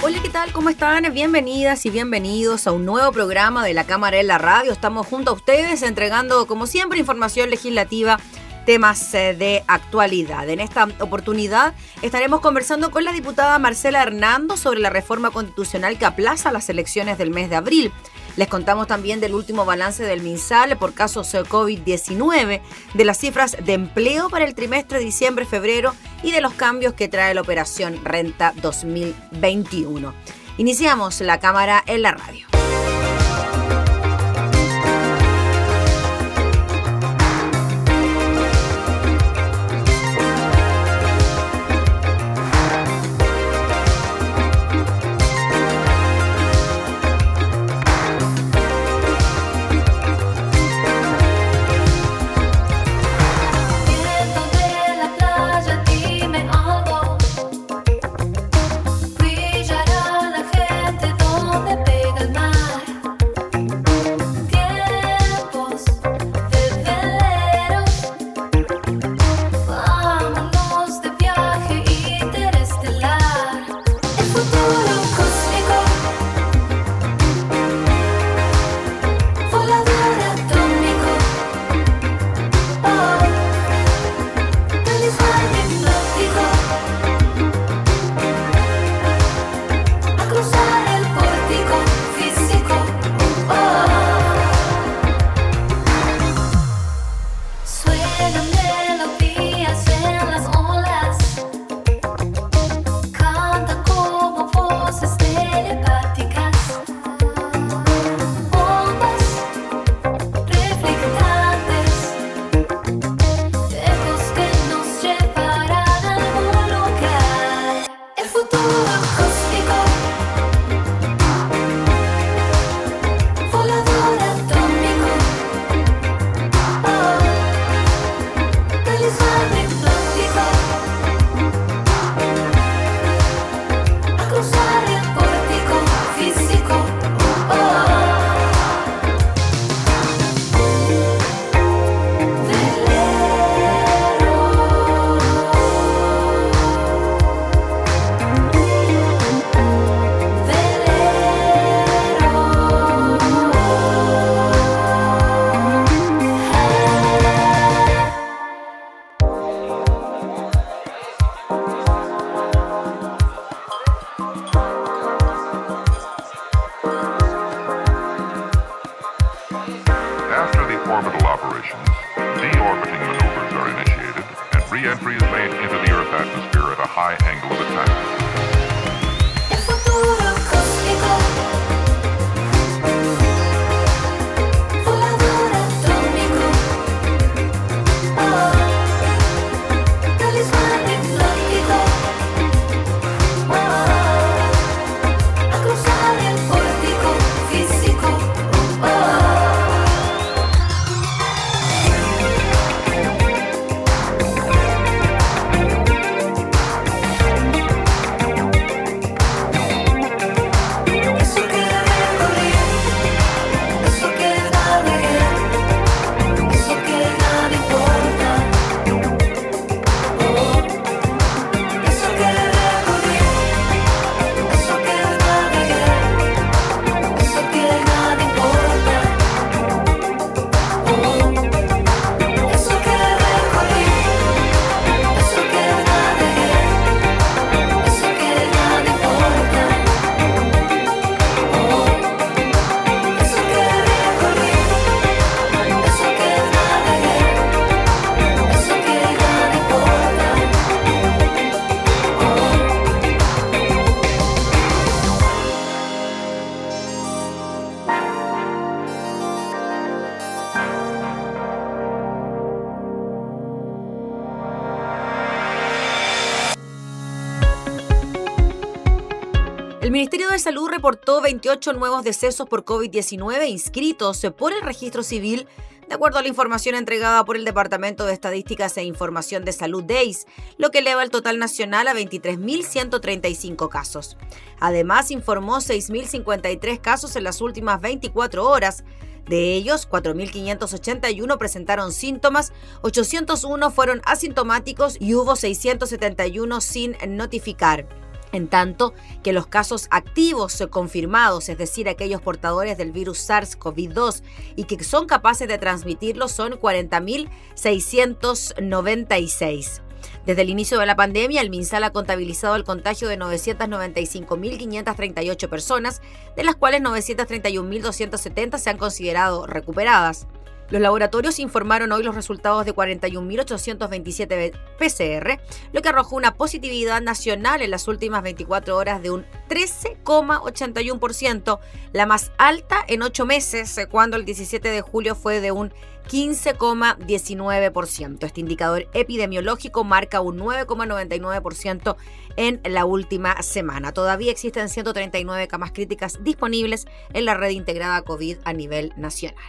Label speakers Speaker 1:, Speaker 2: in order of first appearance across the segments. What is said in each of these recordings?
Speaker 1: Hola, ¿qué tal? ¿Cómo están? Bienvenidas y bienvenidos a un nuevo programa de la Cámara en la Radio. Estamos junto a ustedes entregando, como siempre, información legislativa temas eh, de actualidad. En esta oportunidad estaremos conversando con la diputada Marcela Hernando sobre la reforma constitucional que aplaza las elecciones del mes de abril. Les contamos también del último balance del MinSal por casos COVID-19, de las cifras de empleo para el trimestre diciembre-febrero y de los cambios que trae la operación Renta 2021. Iniciamos la cámara en la radio.
Speaker 2: Reportó 28 nuevos decesos por COVID-19 inscritos por el registro civil, de acuerdo a la información entregada por el Departamento de Estadísticas e Información de Salud DEIS, lo que eleva el total nacional a 23.135 casos. Además, informó 6.053 casos en las últimas 24 horas, de ellos, 4.581 presentaron síntomas, 801 fueron asintomáticos y hubo 671 sin notificar. En tanto que los casos activos confirmados, es decir, aquellos portadores del virus SARS-CoV-2 y que son capaces de transmitirlo, son 40.696. Desde el inicio de la pandemia, el MinSal ha contabilizado el contagio de 995.538 personas, de las cuales 931.270 se han considerado recuperadas. Los laboratorios informaron hoy los resultados de 41.827 PCR, lo que arrojó una positividad nacional en las últimas 24 horas de un 13,81%, la más alta en ocho meses, cuando el 17 de julio fue de un 15,19%. Este indicador epidemiológico marca un 9,99% en la última semana. Todavía existen 139 camas críticas disponibles en la red integrada COVID a nivel nacional.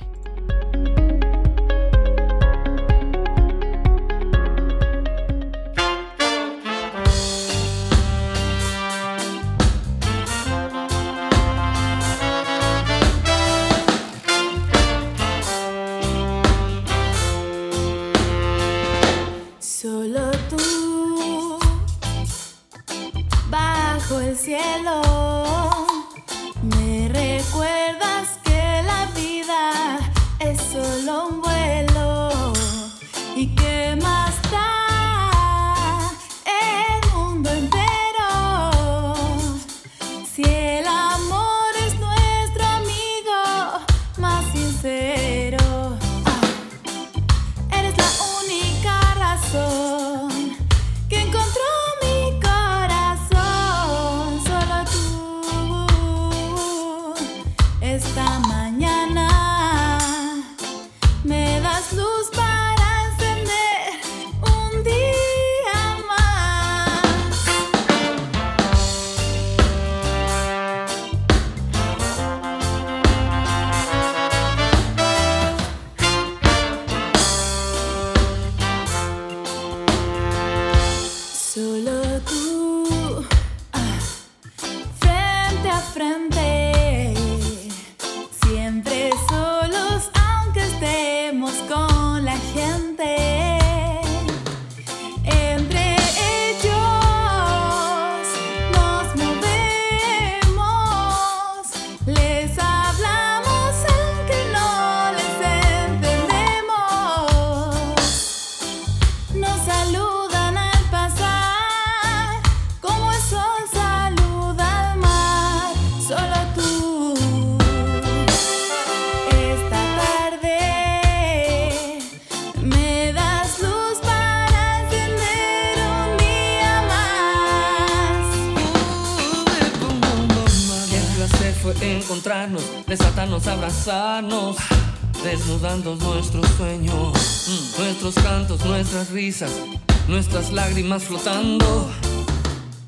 Speaker 3: Nuestras lágrimas flotando.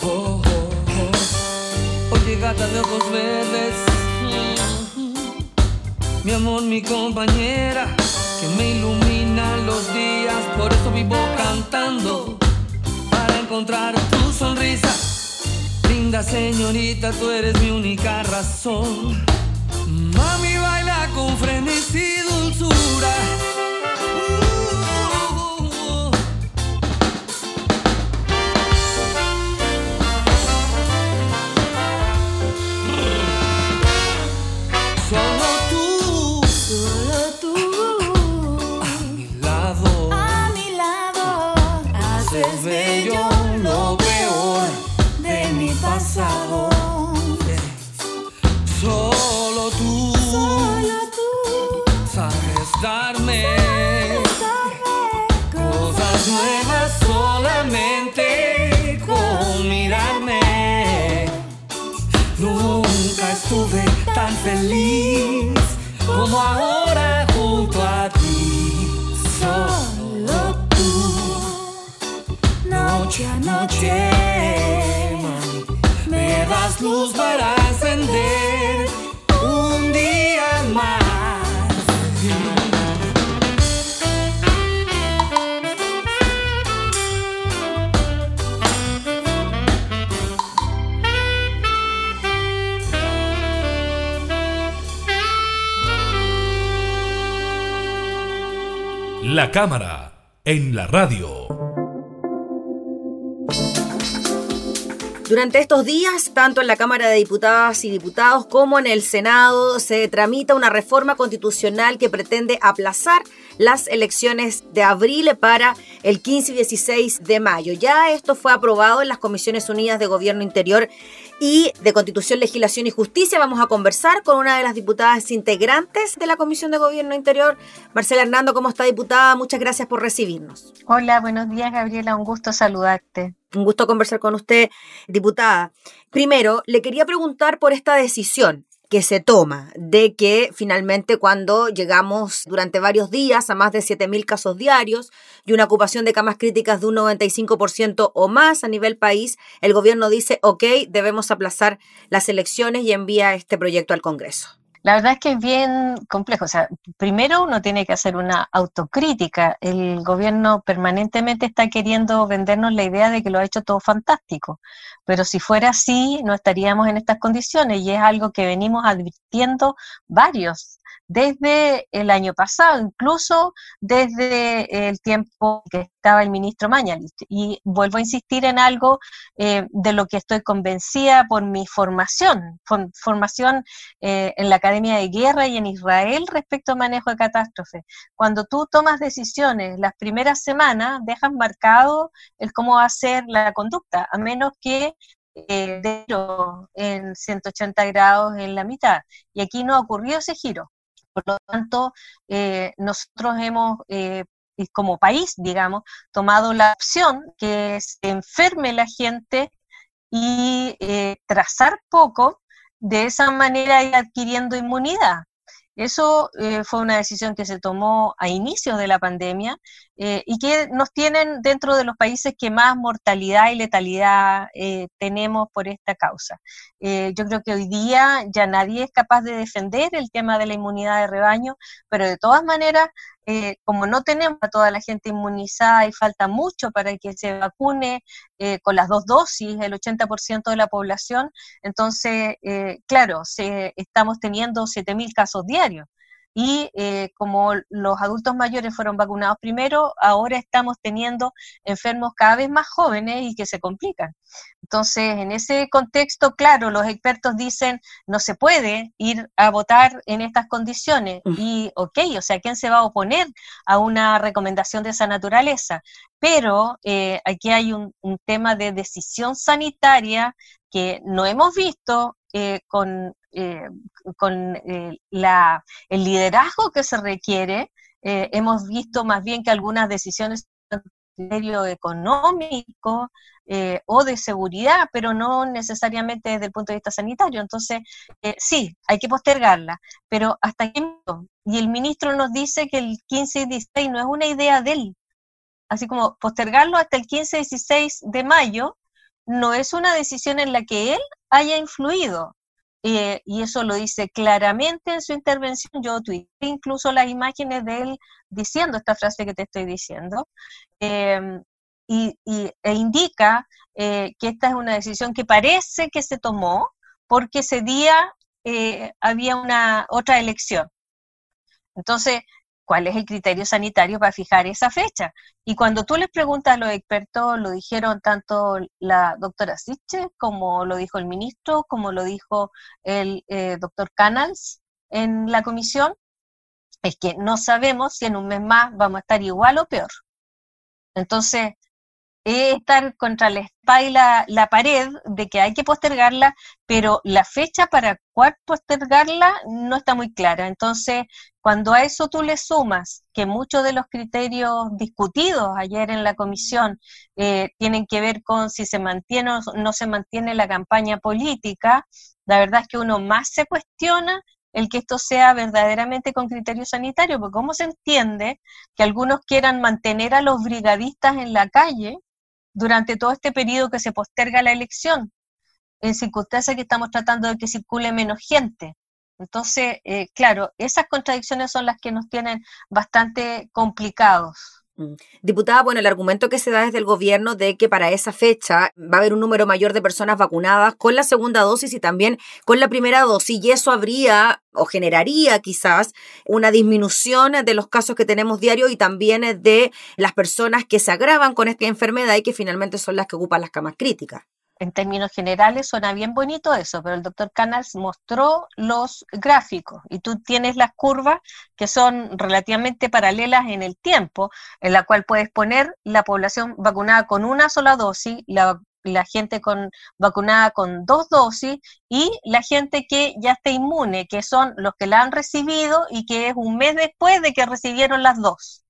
Speaker 3: Oh, oh, oh. Oye, gata de ojos verdes, mm, mi amor, mi compañera, que me ilumina los días, por eso vivo cantando, para encontrar tu sonrisa. Linda señorita, tú eres mi única razón. Mami baila con frenesí y dulzura.
Speaker 4: La cámara en la radio.
Speaker 5: Durante estos días, tanto en la Cámara de Diputadas y Diputados como en el Senado, se tramita una reforma constitucional que pretende aplazar las elecciones de abril para el 15 y 16 de mayo. Ya esto fue aprobado en las Comisiones Unidas de Gobierno Interior y de Constitución, Legislación y Justicia. Vamos a conversar con una de las diputadas integrantes de la Comisión de Gobierno Interior, Marcela Hernando. ¿Cómo está, diputada? Muchas gracias por recibirnos.
Speaker 6: Hola, buenos días, Gabriela. Un gusto saludarte.
Speaker 5: Un gusto conversar con usted, diputada. Primero, le quería preguntar por esta decisión que se toma de que finalmente cuando llegamos durante varios días a más de 7.000 casos diarios y una ocupación de camas críticas de un 95% o más a nivel país, el gobierno dice, ok, debemos aplazar las elecciones y envía este proyecto al Congreso.
Speaker 6: La verdad es que es bien complejo. O sea, primero uno tiene que hacer una autocrítica. El gobierno permanentemente está queriendo vendernos la idea de que lo ha hecho todo fantástico. Pero si fuera así, no estaríamos en estas condiciones y es algo que venimos advirtiendo varios desde el año pasado, incluso desde el tiempo que estaba el ministro Mañalich. Y vuelvo a insistir en algo eh, de lo que estoy convencida por mi formación, formación eh, en la Academia de Guerra y en Israel respecto al manejo de catástrofe. Cuando tú tomas decisiones las primeras semanas, dejas marcado el cómo va a ser la conducta, a menos que eh, de en 180 grados en la mitad. Y aquí no ocurrió ese giro. Por lo tanto, eh, nosotros hemos, eh, como país, digamos, tomado la opción que se enferme la gente y trazar poco, de esa manera ir adquiriendo inmunidad. Eso fue una decisión que se tomó a inicios de la pandemia eh, y que nos tienen dentro de los países que más mortalidad y letalidad eh, tenemos por esta causa. yo creo que hoy día ya nadie es capaz de defender el tema de la inmunidad de rebaño, pero de todas maneras eh, como no tenemos a toda la gente inmunizada y falta mucho para que se vacune eh, con las dos dosis, el 80% de la población, entonces, eh, claro, se, estamos teniendo 7.000 casos diarios y eh, como los adultos mayores fueron vacunados primero, ahora estamos teniendo enfermos cada vez más jóvenes y que se complican. Entonces, en ese contexto, claro, los expertos dicen, no se puede ir a votar en estas condiciones. Y, ok, o sea, ¿quién se va a oponer a una recomendación de esa naturaleza? Pero eh, aquí hay un, un tema de decisión sanitaria que no hemos visto eh, con, eh, con eh, la, el liderazgo que se requiere. hemos visto más bien que algunas decisiones criterio económico o de seguridad, pero no necesariamente desde el punto de vista sanitario. Entonces, sí, hay que postergarla, pero hasta qué Y el ministro nos dice que el 15 y 16 no es una idea de él. Así como postergarlo hasta el 15 y 16 de mayo no es una decisión en la que él haya influido. Eh, y eso lo dice claramente en su intervención. Yo tuiteé incluso las imágenes de él diciendo esta frase que te estoy diciendo. Em, y, e indica eh, que esta es una decisión que parece que se tomó porque ese día eh, había una otra elección. Entonces, cuál es el criterio sanitario para fijar esa fecha. Y cuando tú les preguntas a los expertos, lo dijeron tanto la doctora Siche, como lo dijo el ministro, como lo dijo el eh, doctor Canals en la comisión, es que no sabemos si en un mes más vamos a estar igual o peor. Entonces, es estar contra la espalda la, pared de que hay que postergarla, pero la fecha para cuál postergarla no está muy clara. Entonces, cuando a eso tú le sumas que muchos de los criterios discutidos ayer en la comisión eh, tienen que ver con si se mantiene o no se mantiene la campaña política, la verdad es que uno más se cuestiona el que esto sea verdaderamente con criterio sanitario, porque cómo se entiende que algunos quieran mantener a los brigadistas en la calle durante todo este periodo que se posterga la elección. en circunstancias que estamos tratando de que circule menos gente. Entonces, eh, claro, esas contradicciones son las que nos tienen bastante complicados.
Speaker 5: Mm. Diputada, bueno, el argumento que se da desde el gobierno de que para esa fecha va a haber un número mayor de personas vacunadas con la segunda dosis y también con la primera dosis, y eso habría o generaría quizás una disminución de los casos que tenemos diario y también de las personas que se agravan con esta enfermedad y que finalmente son las que ocupan las camas críticas
Speaker 6: en términos generales suena bien bonito eso, pero el doctor Canals mostró los gráficos y tú tienes las curvas que son relativamente paralelas en el tiempo, en la cual puedes poner la población vacunada con una sola dosis, la, gente con, vacunada con dos dosis y la gente que ya está inmune, que son los que la han recibido y que es un mes después de que recibieron las dos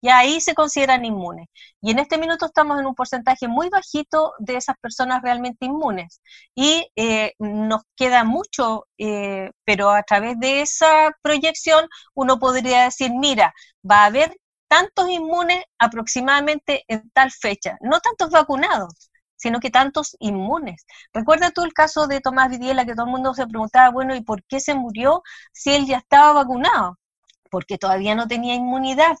Speaker 6: y ahí se consideran inmunes. Y en este minuto estamos en un porcentaje muy bajito de esas personas realmente inmunes. Y eh, nos queda mucho, eh, pero a través de esa proyección uno podría decir, mira, va a haber tantos inmunes aproximadamente en tal fecha, no tantos vacunados sino que tantos inmunes. Recuerda tú el caso de Tomás Vidiela, que todo el mundo se preguntaba, bueno, ¿y por qué se murió si él ya estaba vacunado? Porque todavía no tenía inmunidad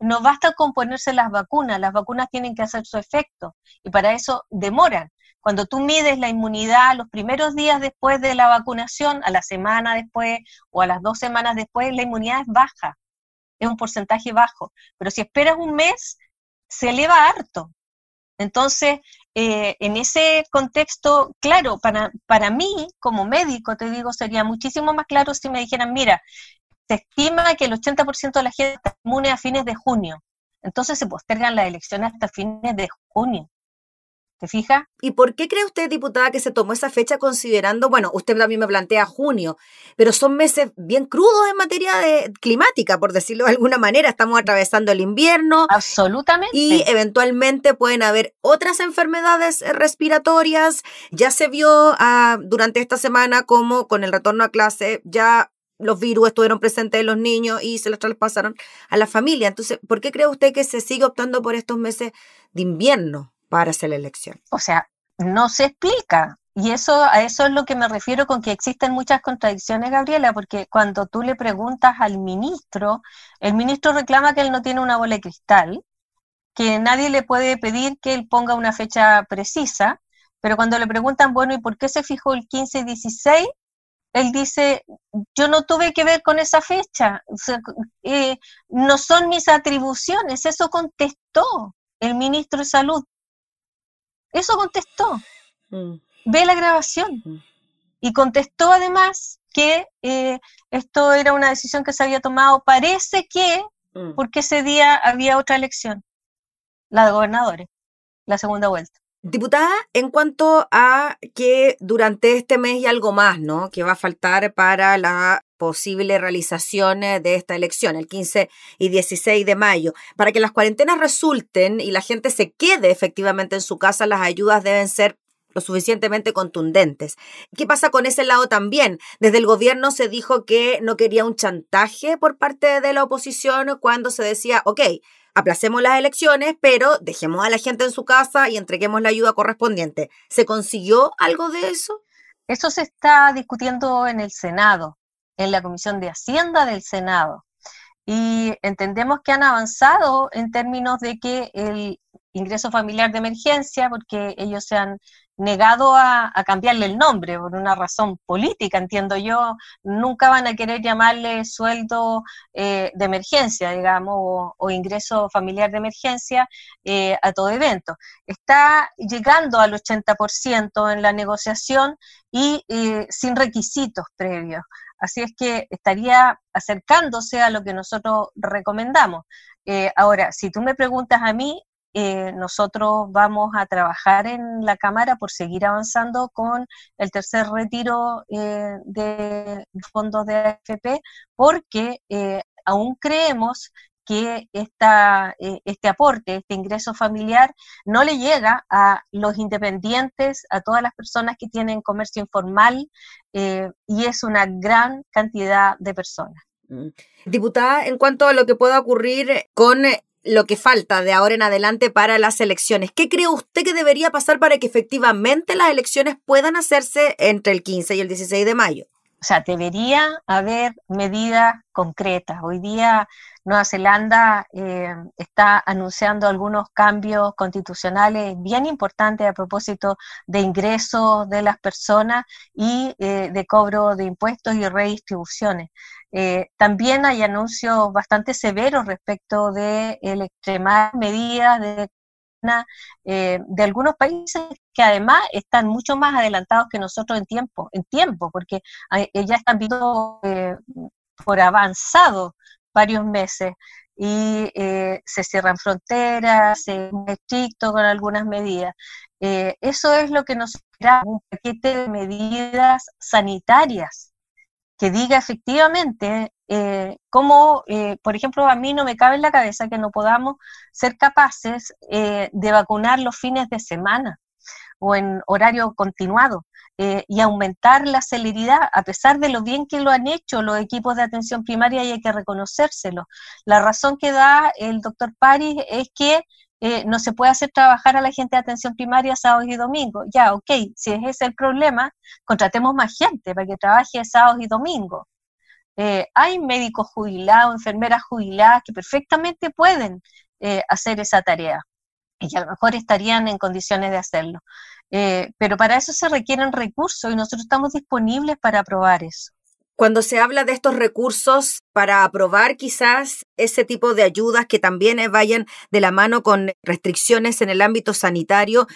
Speaker 6: no basta con ponerse las vacunas, las vacunas tienen que hacer su efecto y para eso demoran. Cuando tú mides la inmunidad los primeros días después de la vacunación, a la semana después o a las dos semanas después, la inmunidad es baja, es un porcentaje bajo. Pero si esperas un mes, se eleva harto. Entonces, eh, en ese contexto, claro, para, para mí como médico, te digo, sería muchísimo más claro si me dijeran, mira, se estima que el 80% de la gente está inmune a fines de junio. Entonces se postergan las elecciones hasta fines de junio. ¿Te fija?
Speaker 5: ¿Y por qué cree usted, diputada, que se tomó esa fecha considerando, bueno, usted también me plantea junio, pero son meses bien crudos en materia de climática, por decirlo de alguna manera, estamos atravesando el invierno.
Speaker 6: Absolutamente.
Speaker 5: Y eventualmente pueden haber otras enfermedades respiratorias. Ya se vio ah, durante esta semana como con el retorno a clase ya los virus estuvieron presentes en los niños y se los traspasaron a la familia. Entonces, ¿por qué cree usted que se sigue optando por estos meses de invierno para hacer la elección?
Speaker 6: O sea, no se explica. Y eso, a eso es lo que me refiero con que existen muchas contradicciones, Gabriela, porque cuando tú le preguntas al ministro, el ministro reclama que él no tiene una bola de cristal, que nadie le puede pedir que él ponga una fecha precisa, pero cuando le preguntan, bueno, ¿y por qué se fijó el 15 y 16? Él dice, yo no tuve que ver con esa fecha, eh, no son mis atribuciones, eso contestó el ministro de Salud. Eso contestó. Mm. Ve la grabación. Mm. Y contestó además que eh, esto era una decisión que se había tomado, parece que, mm. porque ese día había otra elección, la de gobernadores, la segunda vuelta.
Speaker 5: Diputada, en cuanto a que durante este mes y algo más, ¿no? Que va a faltar para la posible realización eh, de esta elección, el 15 y 16 de mayo. Para que las cuarentenas resulten y la gente se quede efectivamente en su casa, las ayudas deben ser lo suficientemente contundentes. ¿Qué pasa con ese lado también? Desde el gobierno se dijo que no quería un chantaje por parte de la oposición cuando se decía, ok, aplacemos las elecciones, pero dejemos a la gente en su casa y entreguemos la ayuda correspondiente. ¿Se consiguió algo de eso?
Speaker 6: Eso se está discutiendo en el Senado, en la Comisión de Hacienda del Senado. Y entendemos que han avanzado en términos de que el ingreso familiar de emergencia, porque ellos se han negado a, cambiarle el nombre por una razón política, entiendo yo, nunca van a querer llamarle sueldo eh, de emergencia, digamos, o, ingreso familiar de emergencia eh, a todo evento. Está llegando al 80% en la negociación y eh, sin requisitos previos. Así es que estaría acercándose a lo que nosotros recomendamos. ahora, si tú me preguntas a mí, eh, nosotros vamos a trabajar en la Cámara por seguir avanzando con el tercer retiro eh, de fondos de AFP, porque eh, aún creemos que esta, este aporte, este ingreso familiar, no le llega a los independientes, a todas las personas que tienen comercio informal, y es una gran cantidad de personas.
Speaker 5: Mm. Diputada, en cuanto a lo que pueda ocurrir con lo que falta de ahora en adelante para las elecciones. ¿Qué cree usted que debería pasar para que efectivamente las elecciones puedan hacerse entre el 15 y el 16 de mayo?
Speaker 6: O sea, debería haber medidas concretas. Hoy día Nueva Zelanda eh, está anunciando algunos cambios constitucionales bien importantes a propósito de ingresos de las personas y eh, de cobro de impuestos y redistribuciones. Eh, también hay anuncios bastante severos respecto de extremar medidas de eh, de algunos países que además están mucho más adelantados que nosotros en tiempo, en tiempo porque eh, ya están viendo eh, por avanzado varios meses y se cierran fronteras, se es estricto con algunas medidas. eso es lo que nos espera, un paquete de medidas sanitarias que diga efectivamente eh, cómo, eh, por ejemplo, a mí no me cabe en la cabeza que no podamos ser capaces eh, de vacunar los fines de semana o en horario continuado y aumentar la celeridad, a pesar de lo bien que lo han hecho los equipos de atención primaria y hay que reconocérselo. La razón que da el doctor Paris es que eh, no se puede hacer trabajar a la gente de atención primaria sábados y domingos. Ya, ok, si ese es el problema, contratemos más gente para que trabaje sábados y domingos. Eh, hay médicos jubilados, enfermeras jubiladas que perfectamente pueden eh, hacer esa tarea y a lo mejor estarían en condiciones de hacerlo. pero para eso se requieren recursos y nosotros estamos disponibles para aprobar eso.
Speaker 5: Cuando se habla de estos recursos para aprobar quizás ese tipo de ayudas que también vayan de la mano con restricciones en el ámbito sanitario,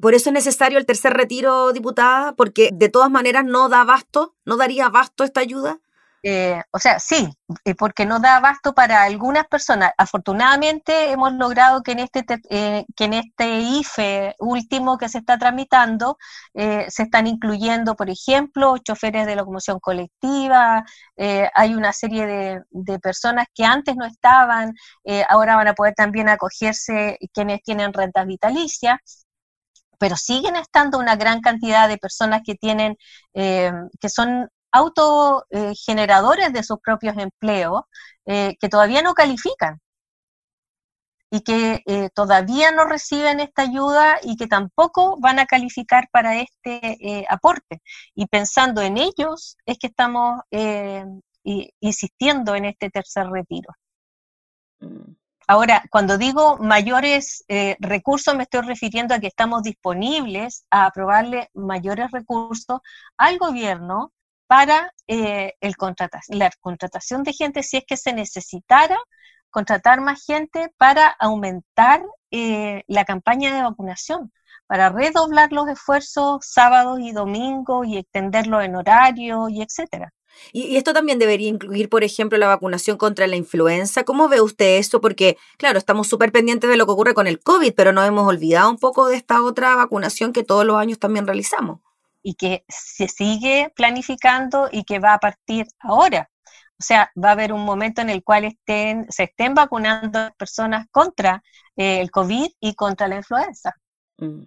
Speaker 5: por eso es necesario el tercer retiro, diputada, porque de todas maneras no da abasto, no daría abasto esta ayuda.
Speaker 6: Eh, o sea, sí, eh, porque no da abasto para algunas personas. Afortunadamente hemos logrado que en este, eh, que en este IFE último que se está tramitando se están incluyendo, por ejemplo, choferes de locomoción colectiva, hay una serie de, de, personas que antes no estaban, ahora van a poder también acogerse quienes tienen rentas vitalicias pero siguen estando una gran cantidad de personas que tienen, que son autogeneradores de sus propios empleos eh, que todavía no califican y que eh, todavía no reciben esta ayuda y que tampoco van a calificar para este eh, aporte. Y pensando en ellos es que estamos insistiendo en este tercer retiro. Ahora, cuando digo mayores recursos, me estoy refiriendo a que estamos disponibles a aprobarle mayores recursos al gobierno para eh, el la contratación de gente si es que se necesitara contratar más gente para aumentar eh, la campaña de vacunación, para redoblar los esfuerzos sábados y domingos y extenderlo en horario y etcétera.
Speaker 5: Y, esto también debería incluir, por ejemplo, la vacunación contra la influenza. ¿Cómo ve usted esto? Porque, claro, estamos súper pendientes de lo que ocurre con el COVID, pero no hemos olvidado un poco de esta otra vacunación que todos los años también realizamos
Speaker 6: y que se sigue planificando y que va a partir ahora. O sea, va a haber un momento en el cual estén, se estén vacunando personas contra eh, el COVID y contra la influenza. Mm.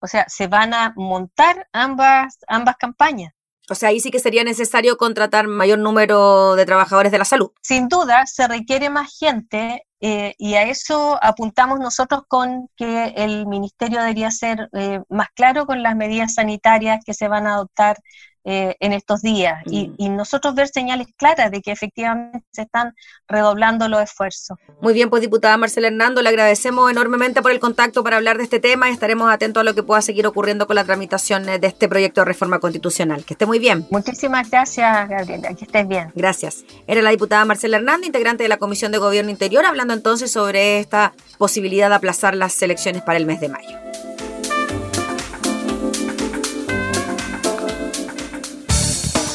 Speaker 6: O sea, se van a montar ambas, ambas campañas.
Speaker 5: O sea, ahí sí que sería necesario contratar mayor número de trabajadores de la salud.
Speaker 6: Sin duda, se requiere más gente eh, y a eso apuntamos nosotros con que el ministerio debería ser eh, más claro con las medidas sanitarias que se van a adoptar eh, en estos días y, mm. y, nosotros ver señales claras de que efectivamente se están redoblando los esfuerzos.
Speaker 5: Muy bien, pues diputada Marcela Hernando, le agradecemos enormemente por el contacto para hablar de este tema y estaremos atentos a lo que pueda seguir ocurriendo con la tramitación de este proyecto de reforma constitucional. Que esté muy bien.
Speaker 6: Muchísimas gracias, Gabriela, que estés bien.
Speaker 5: Gracias. Era la diputada Marcela Hernando, integrante de la Comisión de Gobierno Interior, hablando entonces sobre esta posibilidad de aplazar las elecciones para el mes de mayo.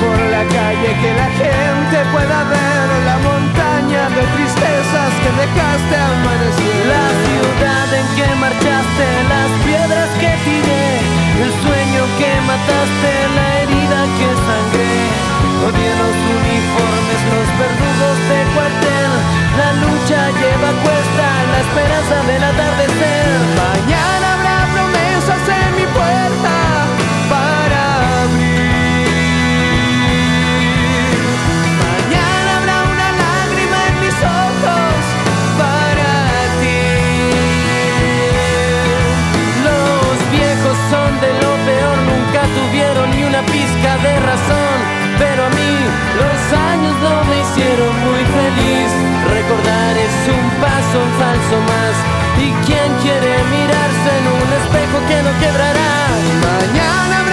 Speaker 7: Por la calle, que la gente pueda ver la montaña de tristezas que dejaste amanecer.
Speaker 8: La ciudad en que marchaste, las piedras que tiré, el sueño que mataste, la herida que sangré. Odié los uniformes, los verdugos de cuartel. La lucha lleva cuesta la esperanza del atardecer. Recordar es un paso falso más. ¿Y quién quiere mirarse en un espejo que no quebrará?
Speaker 7: Mañana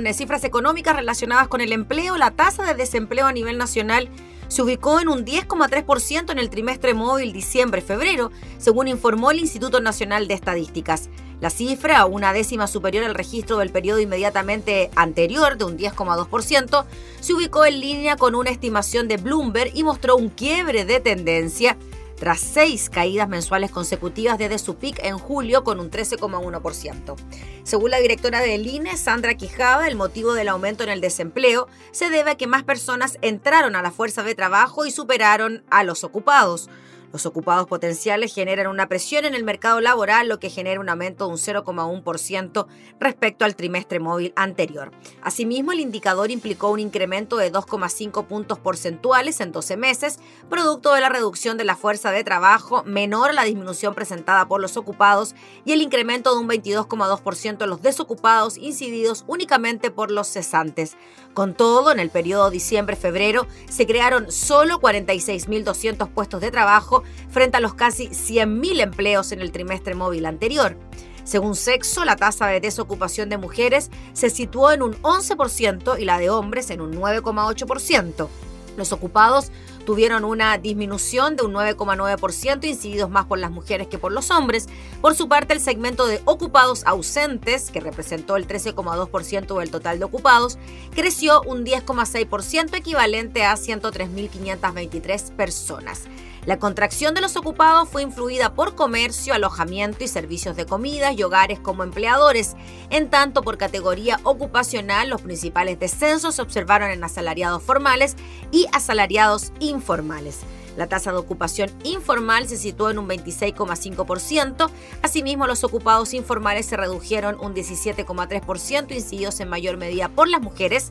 Speaker 5: con eh, cifras económicas relacionadas con el empleo. La tasa de desempleo a nivel nacional se ubicó en un 10,3% en el trimestre móvil diciembre-febrero, según informó el Instituto Nacional de Estadísticas. La cifra, una décima superior al registro del periodo inmediatamente anterior de un 10,2%, se ubicó en línea con una estimación de Bloomberg y mostró un quiebre de tendencia tras seis caídas mensuales consecutivas desde su pic en julio con un 13,1%. Según la directora del INE, Sandra Quijada, el motivo del aumento en el desempleo se debe a que más personas entraron a la fuerza de trabajo y superaron a los ocupados. Los ocupados potenciales generan una presión en el mercado laboral, lo que genera un aumento de un 0,1% respecto al trimestre móvil anterior. Asimismo, el indicador implicó un incremento de 2,5 puntos porcentuales en 12 meses, producto de la reducción de la fuerza de trabajo menor a la disminución presentada por los ocupados y el incremento de un 22,2% en los desocupados incididos únicamente por los cesantes. Con todo, en el periodo diciembre-febrero se crearon solo 46.200 puestos de trabajo frente a los casi 100.000 empleos en el trimestre móvil anterior. Según sexo, la tasa de desocupación de mujeres se situó en un 11% y la de hombres en un 9,8%. Los ocupados tuvieron una disminución de un 9,9%, incididos más por las mujeres que por los hombres. Por su parte, el segmento de ocupados ausentes, que representó el 13,2% del total de ocupados, creció un 10,6%, equivalente a 103.523 personas. La contracción de los ocupados fue influida por comercio, alojamiento y servicios de comidas y hogares como empleadores. En tanto, por categoría ocupacional, los principales descensos se observaron en asalariados formales y asalariados informales. La tasa de ocupación informal se situó en un 26,5%. Asimismo, los ocupados informales se redujeron un 17,3%, incididos en mayor medida por las mujeres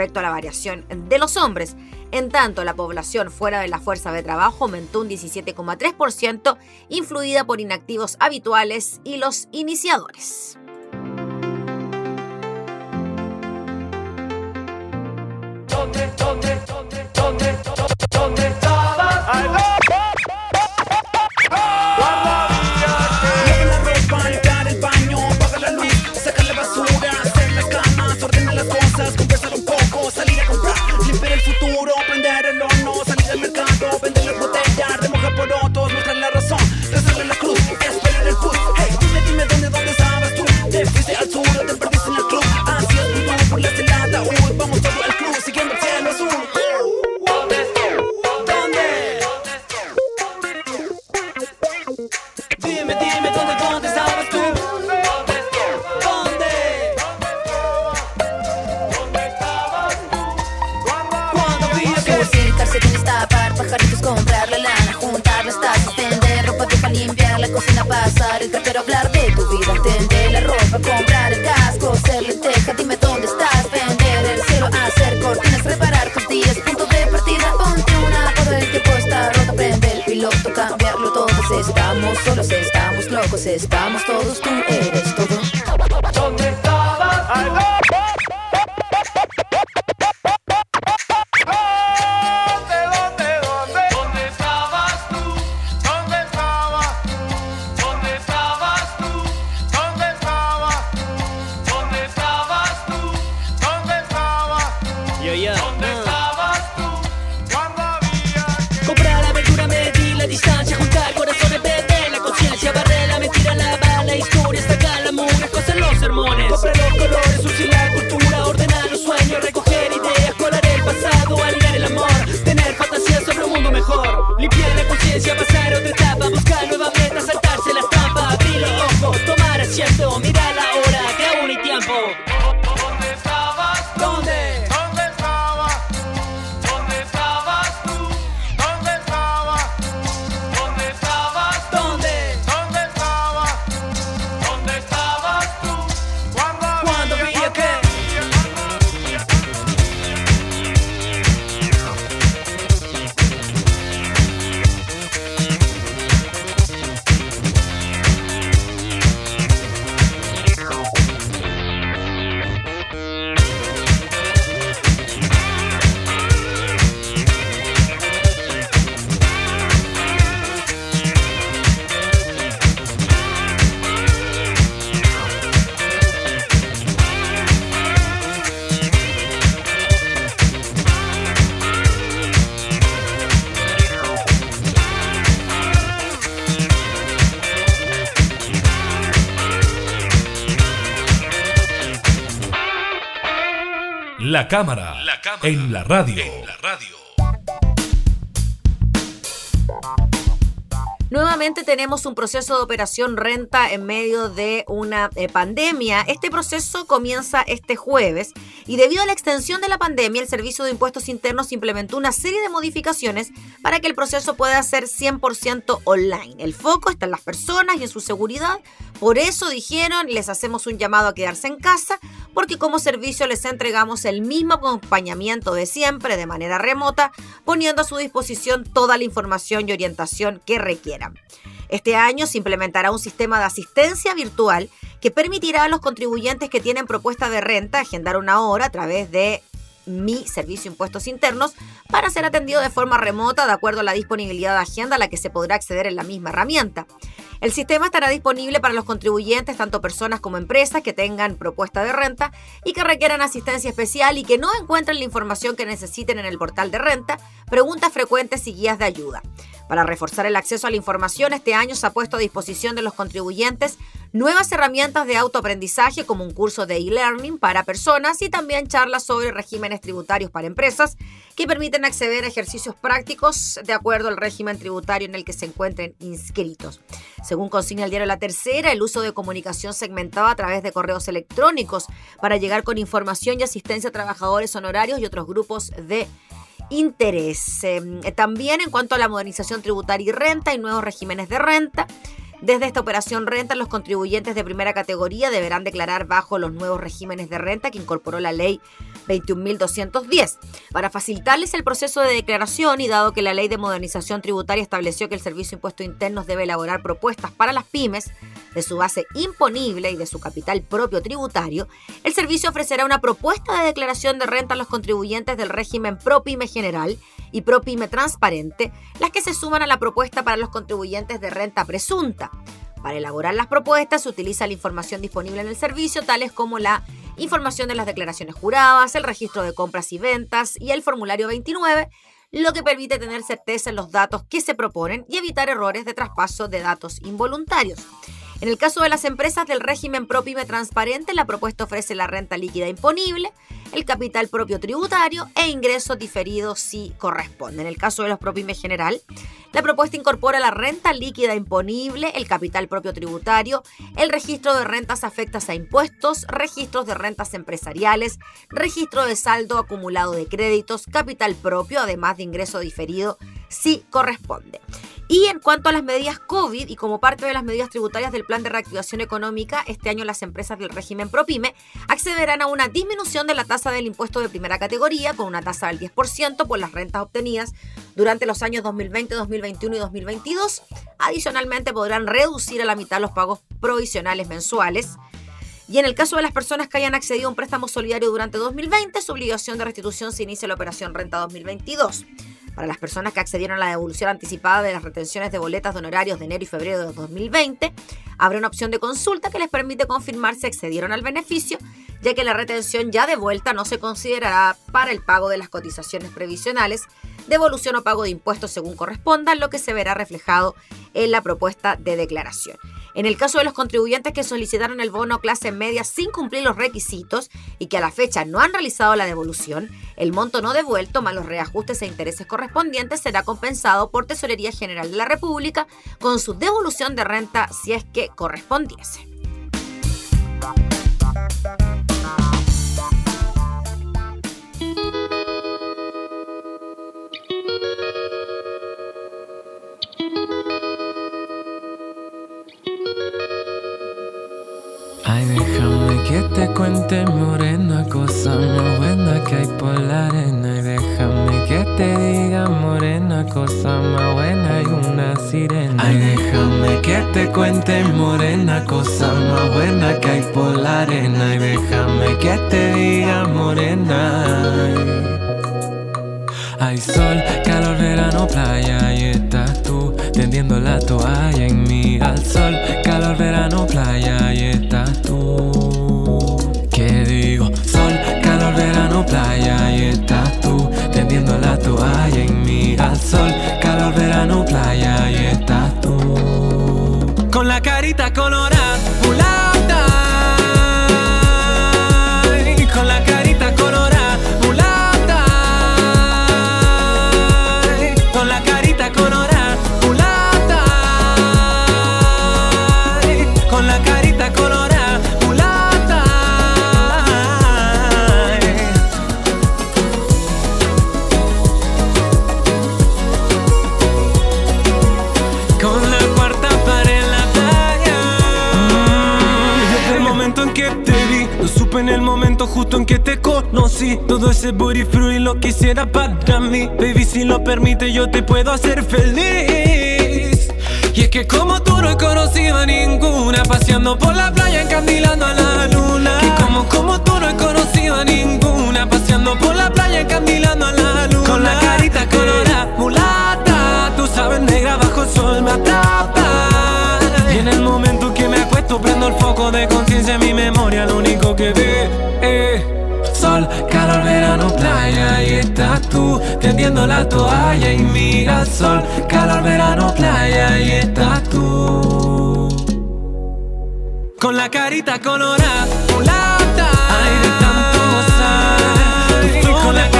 Speaker 5: respecto a la variación de los hombres. En tanto, la población fuera de la fuerza de trabajo aumentó un 17,3%, influida por inactivos habituales y los iniciadores.
Speaker 9: flutuando estamos todos, tú
Speaker 4: La cámara, en la radio.
Speaker 5: Nuevamente tenemos un proceso de operación renta en medio de una eh, pandemia. Este proceso comienza este jueves y debido a la extensión de la pandemia, el Servicio de Impuestos Internos implementó una serie de modificaciones para que el proceso pueda ser 100% online. El foco está en las personas y en su seguridad. Por eso dijeron, les hacemos un llamado a quedarse en casa, porque como servicio les entregamos el mismo acompañamiento de siempre de manera remota, poniendo a su disposición toda la información y orientación que requieran. Este año se implementará un sistema de asistencia virtual que permitirá a los contribuyentes que tienen propuesta de renta agendar una hora a través de mi servicio impuestos internos para ser atendido de forma remota de acuerdo a la disponibilidad de agenda a la que se podrá acceder en la misma herramienta. El sistema estará disponible para los contribuyentes, tanto personas como empresas que tengan propuesta de renta y que requieran asistencia especial y que no encuentren la información que necesiten en el portal de renta, preguntas frecuentes y guías de ayuda. Para reforzar el acceso a la información, este año se ha puesto a disposición de los contribuyentes nuevas herramientas de autoaprendizaje como un curso de e-learning para personas y también charlas sobre regímenes tributarios para empresas que permiten acceder a ejercicios prácticos de acuerdo al régimen tributario en el que se encuentren inscritos. Según consigna el diario La Tercera, el uso de comunicación segmentada a través de correos electrónicos para llegar con información y asistencia a trabajadores honorarios y otros grupos de interés. Em, también en cuanto a la modernización tributaria y renta, hay nuevos regímenes de renta. Desde esta operación renta, los contribuyentes de primera categoría deberán declarar bajo los nuevos regímenes de renta que incorporó la ley 21.210. Para facilitarles el proceso de declaración y dado que la ley de modernización tributaria estableció que el Servicio de Impuestos Internos debe elaborar propuestas para las pymes de su base imponible y de su capital propio tributario, el servicio ofrecerá una propuesta de declaración de renta a los contribuyentes del régimen ProPyme general y ProPyme transparente, las que se suman a la propuesta para los contribuyentes de renta presunta. Para elaborar las propuestas se utiliza la información disponible en el servicio, tales como la información de las declaraciones juradas, el registro de compras y ventas y el formulario 29, lo que permite tener certeza en los datos que se proponen y evitar errores de traspaso de datos involuntarios. En el caso de las empresas del régimen ProPyme transparente, la propuesta ofrece la renta líquida imponible, el capital propio tributario e ingresos diferidos si corresponde. En el caso de los ProPyme general, la propuesta incorpora la renta líquida imponible, el capital propio tributario, el registro de rentas afectas a impuestos, registros de rentas empresariales, registro de saldo acumulado de créditos, capital propio, además de ingreso diferido si corresponde. Y en cuanto a las medidas COVID y como parte de las medidas tributarias del Plan de Reactivación Económica, este año las empresas del régimen ProPyme accederán a una disminución de la tasa del impuesto de primera categoría con una tasa del 10% por las rentas obtenidas durante los años 2020, 2021 y 2022. Adicionalmente podrán reducir a la mitad los pagos provisionales mensuales. Y en el caso de las personas que hayan accedido a un préstamo solidario durante 2020, su obligación de restitución se inicia la operación Renta 2022. Para las personas que accedieron a la devolución anticipada de las retenciones de boletas de honorarios de enero y febrero de 2020, habrá una opción de consulta que les permite confirmar si accedieron al beneficio, ya que la retención ya de vuelta no se considerará para el pago de las cotizaciones previsionales, devolución o pago de impuestos según corresponda, lo que se verá reflejado en la propuesta de declaración. En el caso de los contribuyentes que solicitaron el bono clase media sin cumplir los requisitos y que a la fecha no han realizado la devolución, el monto no devuelto más los reajustes e intereses correspondientes será compensado por Tesorería General de la República con su devolución de renta si es que correspondiese.
Speaker 8: Te cuente, morena, cosa más buena que hay por la arena. Y déjame que te diga, morena, cosa más buena, hay una sirena. Ay, déjame que te cuente, morena, cosa más buena que hay por la arena. Y déjame que te diga, morena. Hay sol, calor, verano, playa y estás tú tendiendo la toalla en mí. Al sol, calor, verano, playa y estás tú. Con la carita colorada, que te conocí. Todo ese booty fruit lo quisiera para mí. Baby, si lo permite, yo te puedo hacer feliz. Y es que como tú no he conocido a ninguna, paseando por la playa, encandilando a la luna. Y como, como tú no he conocido a ninguna, paseando por la playa, encandilando a la luna. Con la carita colorada, mulata, tú sabes, negra bajo el sol me atrapa. Y en el momento que me acuesto, prendo el foco de conciencia en mi memoria, lo único que ve es sol, calor, verano, playa. Y estás tú tendiendo la toalla y mira sol, calor, verano, playa. Y estás tú con la carita colorada, mulata. Ay, de tanto gozar, con la